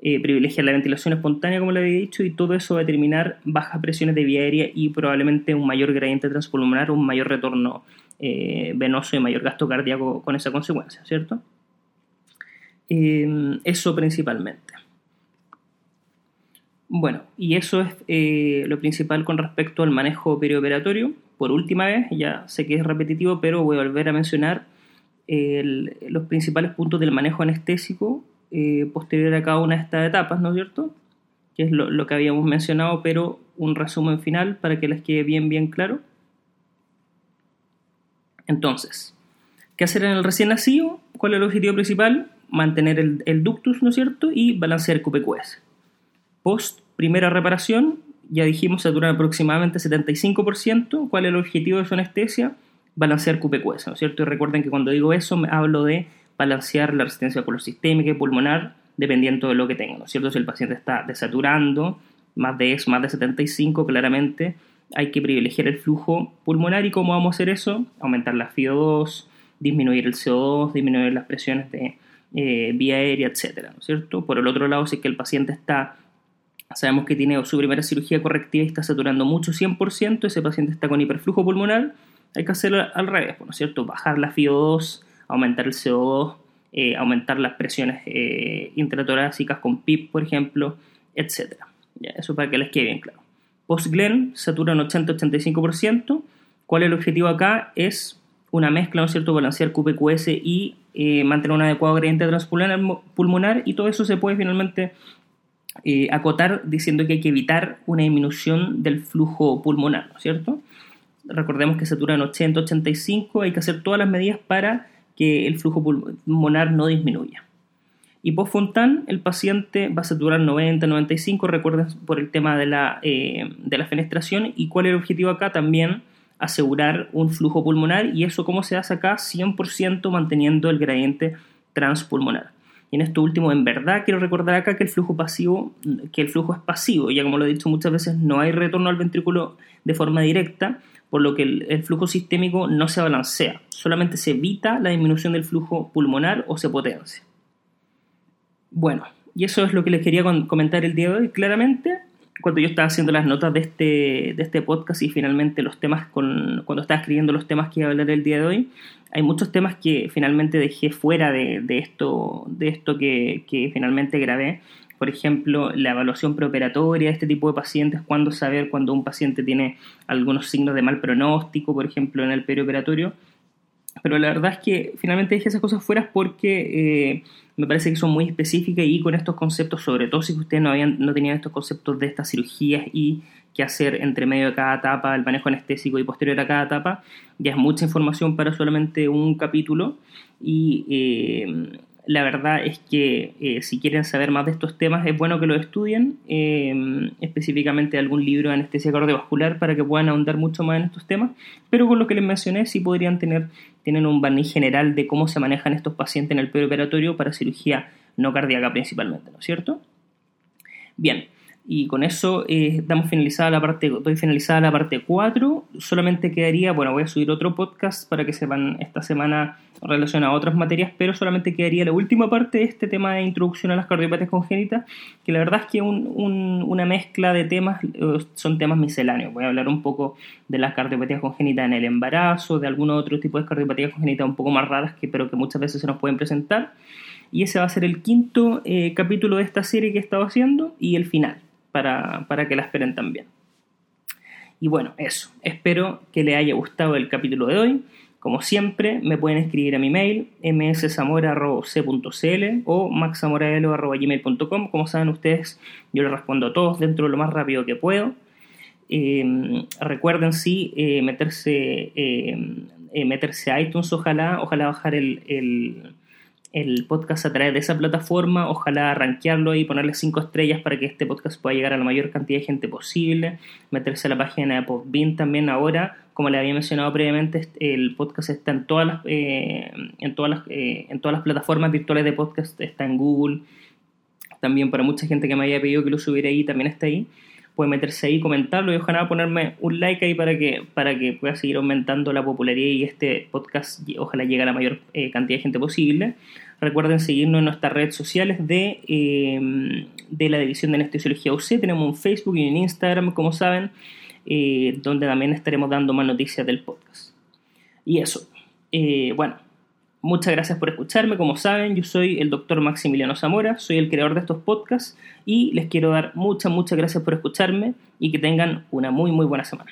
eh, privilegiar la ventilación espontánea, como le había dicho, y todo eso va a determinar bajas presiones de vía aérea y probablemente un mayor gradiente transpulmonar, un mayor retorno eh, venoso y mayor gasto cardíaco con esa consecuencia, ¿cierto? Eso principalmente. Bueno, y eso es lo principal con respecto al manejo perioperatorio. Por última vez, ya sé que es repetitivo, pero voy a volver a mencionar los principales puntos del manejo anestésico eh, posterior a cada una de estas etapas, ¿no es cierto? Que es lo, que habíamos mencionado, pero un resumen final para que les quede bien, bien claro. Entonces, ¿qué hacer en el recién nacido? ¿Cuál es el objetivo principal? Mantener el, ductus, ¿no es cierto? Y balancear QPQS. Post primera reparación, ya dijimos, saturar aproximadamente 75%. ¿Cuál es el objetivo de su anestesia? Balancear QPQS, ¿no es cierto? Y recuerden que cuando digo eso, me hablo de balancear la resistencia sistémica y pulmonar dependiendo de lo que tenga, ¿no es cierto? Si el paciente está desaturando, más de eso, más de 75, claramente hay que privilegiar el flujo pulmonar y cómo vamos a hacer eso, aumentar la FIO2, disminuir el CO2, disminuir las presiones de eh, vía aérea, etcétera, ¿no es cierto? Por el otro lado, si es que el paciente está, sabemos que tiene su primera cirugía correctiva y está saturando mucho, 100%, ese paciente está con hiperflujo pulmonar, hay que hacerlo al revés, ¿no es cierto? Bajar la FIO2, aumentar el CO2, eh, aumentar las presiones eh, intratorácicas con PIP, por ejemplo, etc. eso para que les quede bien claro. Post-GLEN satura un 80-85%. ¿Cuál es el objetivo acá? Es una mezcla, ¿no es cierto?, balancear QPQS y eh, mantener un adecuado gradiente transpulmonar y todo eso se puede finalmente acotar diciendo que hay que evitar una disminución del flujo pulmonar, ¿no es cierto? Recordemos que satura en 80-85, hay que hacer todas las medidas para que el flujo pulmonar no disminuya. Y post Fontan, el paciente va a saturar 90-95, recuerden por el tema de la, eh, de la fenestración. ¿Y cuál es el objetivo acá? También asegurar un flujo pulmonar y eso cómo se hace acá 100% manteniendo el gradiente transpulmonar. Y en esto último, en verdad, quiero recordar acá que el flujo pasivo, que el flujo es pasivo, ya como lo he dicho muchas veces, no hay retorno al ventrículo de forma directa, por lo que el, flujo sistémico no se balancea, solamente se evita la disminución del flujo pulmonar o se potencia. Bueno, y eso es lo que les quería comentar el día de hoy. Claramente, cuando yo estaba haciendo las notas de este, de este podcast y finalmente los temas, con, cuando estaba escribiendo los temas que iba a hablar el día de hoy, hay muchos temas que finalmente dejé fuera de, esto, de esto que, finalmente grabé. Por ejemplo, la evaluación preoperatoria de este tipo de pacientes, cuándo saber cuando un paciente tiene algunos signos de mal pronóstico, por ejemplo, en el perioperatorio. Pero la verdad es que finalmente dejé esas cosas fuera porque eh, me parece que son muy específicas y con estos conceptos, sobre todo si ustedes no, habían, no tenían estos conceptos de estas cirugías y qué hacer entre medio de cada etapa, el manejo anestésico y posterior a cada etapa, ya es mucha información para solamente un capítulo y eh, la verdad es que eh, si quieren saber más de estos temas es bueno que lo estudien, eh, específicamente algún libro de anestesia cardiovascular para que puedan ahondar mucho más en estos temas, pero con lo que les mencioné sí podrían tener tienen un barniz general de cómo se manejan estos pacientes en el perioperatorio para cirugía no cardíaca principalmente, ¿no es cierto? Bien, y con eso eh, damos finalizada la parte, doy finalizada la parte 4. Solamente quedaría, bueno, voy a subir otro podcast para que sepan esta semana relacionado a otras materias, pero solamente quedaría la última parte de este tema de introducción a las cardiopatías congénitas, que la verdad es que un, una mezcla de temas, eh, son temas misceláneos. Voy a hablar un poco de las cardiopatías congénitas en el embarazo, de algunos otros tipos de cardiopatías congénitas un poco más raras, que, pero que muchas veces se nos pueden presentar. Y ese va a ser el quinto eh, capítulo de esta serie que he estado haciendo y el final para, que la esperen también. Y bueno, eso. Espero que les haya gustado el capítulo de hoy. Como siempre, me pueden escribir a mi mail mszamora.c.cl o maxzamoraelo.gmail.com. Como saben ustedes, yo les respondo a todos dentro de lo más rápido que puedo. Eh, recuerden sí eh, meterse, eh, meterse a iTunes, ojalá, ojalá bajar el podcast a través de esa plataforma, ojalá rankearlo y ponerle 5 estrellas para que este podcast pueda llegar a la mayor cantidad de gente posible, meterse a la página de Podbean también ahora, como le había mencionado previamente, el podcast está en todas las, eh, en todas las, eh, en todas las plataformas virtuales de podcast, está en Google, también para mucha gente que me haya pedido que lo subiera ahí, también está ahí. Puede meterse ahí, comentarlo y ojalá ponerme un like ahí para que, para que pueda seguir aumentando la popularidad y este podcast ojalá llegue a la mayor eh, cantidad de gente posible. Recuerden seguirnos en nuestras redes sociales de, em, de la División de Anestesiología UC. Tenemos un Facebook y un Instagram, como saben, eh, donde también estaremos dando más noticias del podcast. Y eso. Eh, bueno, Muchas gracias por escucharme. Como saben, yo soy el doctor Maximiliano Zamora, soy el creador de estos podcasts y les quiero dar muchas, muchas gracias por escucharme y que tengan una muy, muy buena semana.